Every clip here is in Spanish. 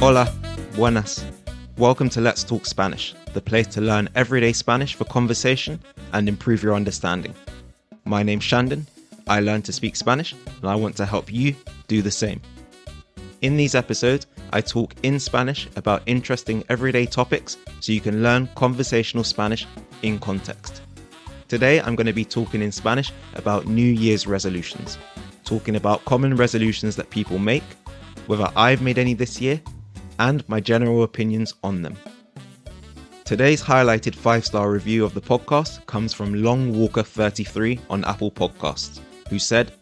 Hola, buenas. Welcome to Let's Talk Spanish, the place to learn everyday Spanish for conversation and improve your understanding. My name's Shandon. I learned to speak Spanish, and I want to help you do the same. In these episodes, I talk in Spanish about interesting everyday topics so you can learn conversational Spanish in context. Today, I'm going to be talking in Spanish about New Year's resolutions, talking about common resolutions that people make, whether I've made any this year, and my general opinions on them. Today's highlighted five star review of the podcast comes from Longwalker33 on Apple Podcasts, who said,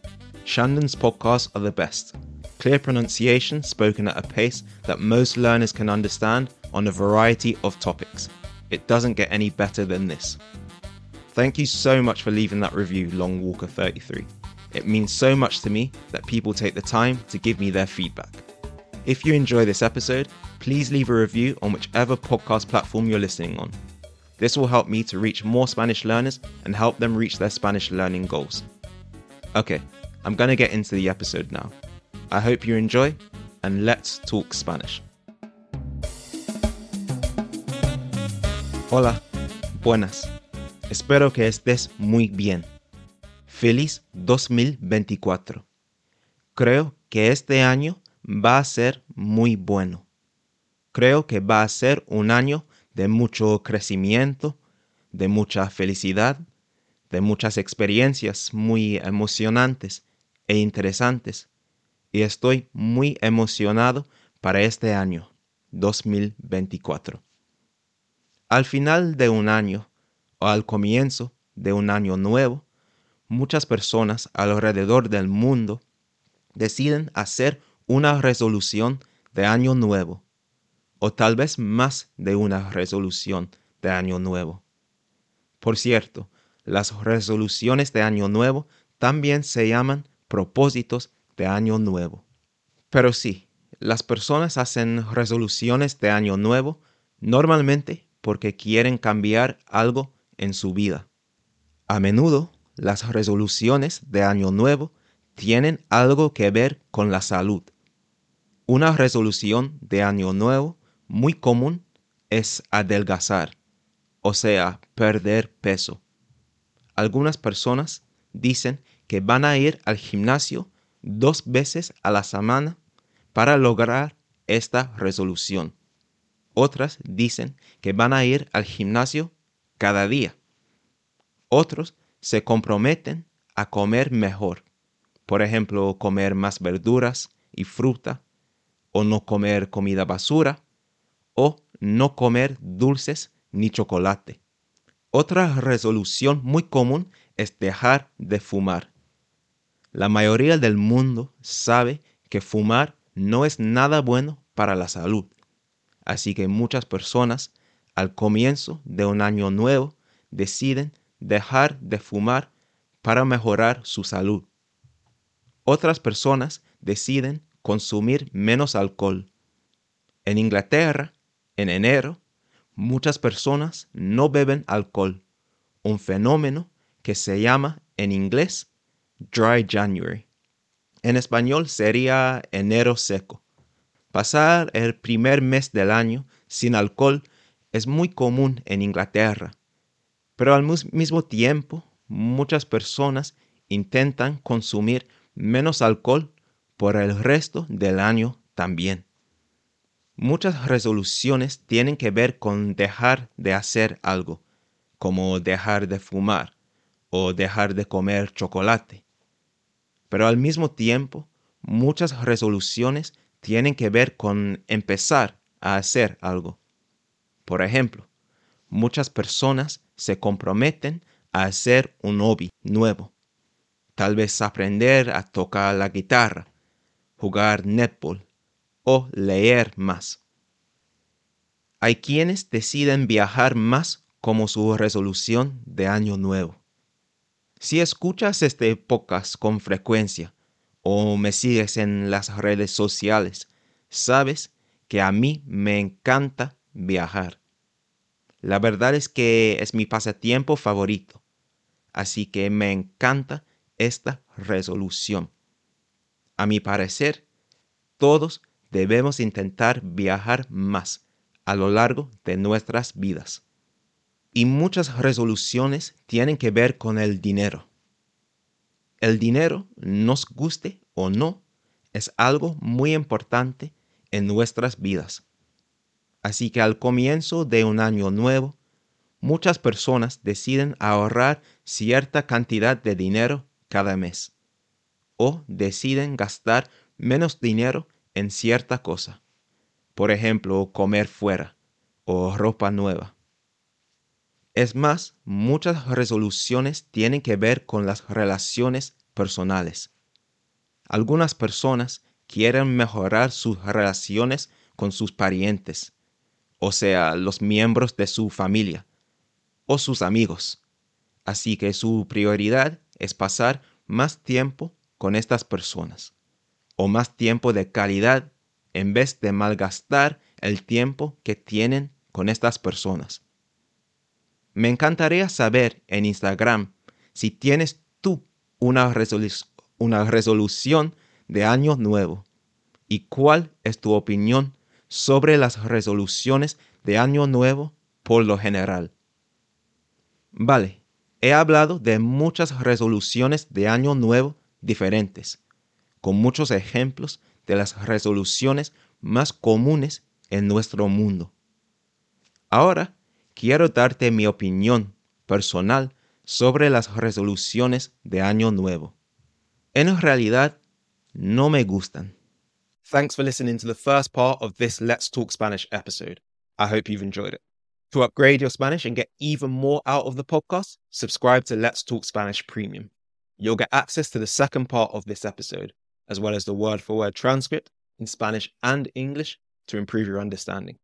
Shandon's podcasts are the best. Clear pronunciation spoken at a pace that most learners can understand on a variety of topics. It doesn't get any better than this. Thank you so much for leaving that review, Longwalker33. It means so much to me that people take the time to give me their feedback. If you enjoy this episode, please leave a review on whichever podcast platform you're listening on. This will help me to reach more Spanish learners and help them reach their Spanish learning goals. Okay, I'm going to get into the episode now. I hope you enjoy, and let's talk Spanish. Hola, buenas. Espero que estés muy bien. Feliz 2024. Creo que este año va a ser muy bueno. Creo que va a ser un año de mucho crecimiento, de mucha felicidad, de muchas experiencias muy emocionantes e interesantes. Y estoy muy emocionado para este año 2024. Al final de un año, o al comienzo de un año nuevo, muchas personas alrededor del mundo deciden hacer una resolución de año nuevo, o tal vez más de una resolución de año nuevo. Por cierto, las resoluciones de año nuevo también se llaman propósitos de año nuevo. Pero sí, las personas hacen resoluciones de año nuevo normalmente porque quieren cambiar algo en su vida. A menudo, las resoluciones de Año Nuevo tienen algo que ver con la salud. Una resolución de Año Nuevo muy común es adelgazar, o sea, perder peso. Algunas personas dicen que van a ir al gimnasio dos veces a la semana para lograr esta resolución. Otras dicen que van a ir al gimnasio cada día. Otros se comprometen a comer mejor. Por ejemplo, comer más verduras y fruta, o no comer comida basura, o no comer dulces ni chocolate. Otra resolución muy común es dejar de fumar. La mayoría del mundo sabe que fumar no es nada bueno para la salud. Así que muchas personas al comienzo de un año nuevo deciden dejar de fumar para mejorar su salud. Otras personas deciden consumir menos alcohol. En Inglaterra, en enero, muchas personas no beben alcohol, un fenómeno que se llama en inglés Dry January. En español sería enero seco. Pasar el primer mes del año sin alcohol es muy común en Inglaterra, pero al mismo tiempo muchas personas intentan consumir menos alcohol por el resto del año también. Muchas resoluciones tienen que ver con dejar de hacer algo, como dejar de fumar o dejar de comer chocolate. Pero al mismo tiempo, muchas resoluciones tienen que ver con empezar a hacer algo. Por ejemplo, muchas personas se comprometen a hacer un hobby nuevo. Tal vez aprender a tocar la guitarra, jugar netball o leer más. Hay quienes deciden viajar más como su resolución de año nuevo. Si escuchas este podcast con frecuencia o me sigues en las redes sociales, sabes que a mí me encanta viajar. La verdad es que es mi pasatiempo favorito, así que me encanta esta resolución. A mi parecer, todos debemos intentar viajar más a lo largo de nuestras vidas. Y muchas resoluciones tienen que ver con el dinero. El dinero, nos guste o no, es algo muy importante en nuestras vidas. Así que al comienzo de un año nuevo, muchas personas deciden ahorrar cierta cantidad de dinero cada mes o deciden gastar menos dinero en cierta cosa. Por ejemplo, comer fuera o ropa nueva. Es más, muchas resoluciones tienen que ver con las relaciones personales. Algunas personas quieren mejorar sus relaciones con sus parientes, o sea, los miembros de su familia, o sus amigos. Así que su prioridad es pasar más tiempo con estas personas, o más tiempo de calidad en vez de malgastar el tiempo que tienen con estas personas. Me encantaría saber en Instagram si tienes tú una, una resolución de año nuevo y cuál es tu opinión sobre las resoluciones de año nuevo por lo general. Vale, he hablado de muchas resoluciones de año nuevo diferentes, con muchos ejemplos de las resoluciones más comunes en nuestro mundo. Ahora quiero darte mi opinión personal sobre las resoluciones de Año Nuevo. En realidad, no me gustan. Thanks for listening to the first part of this Let's Talk Spanish episode. I hope you've enjoyed it. To upgrade your Spanish and get even more out of the podcast, subscribe to Let's Talk Spanish Premium. You'll get access to the second part of this episode, as well as the word for word transcript in Spanish and English to improve your understanding.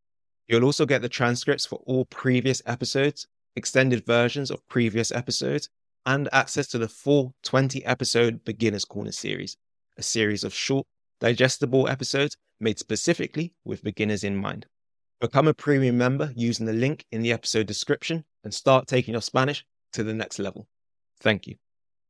You'll also get the transcripts for all previous episodes, extended versions of previous episodes, and access to the full 20 episode Beginner's Corner series, a series of short, digestible episodes made specifically with beginners in mind. Become a premium member using the link in the episode description and start taking your Spanish to the next level. Thank you.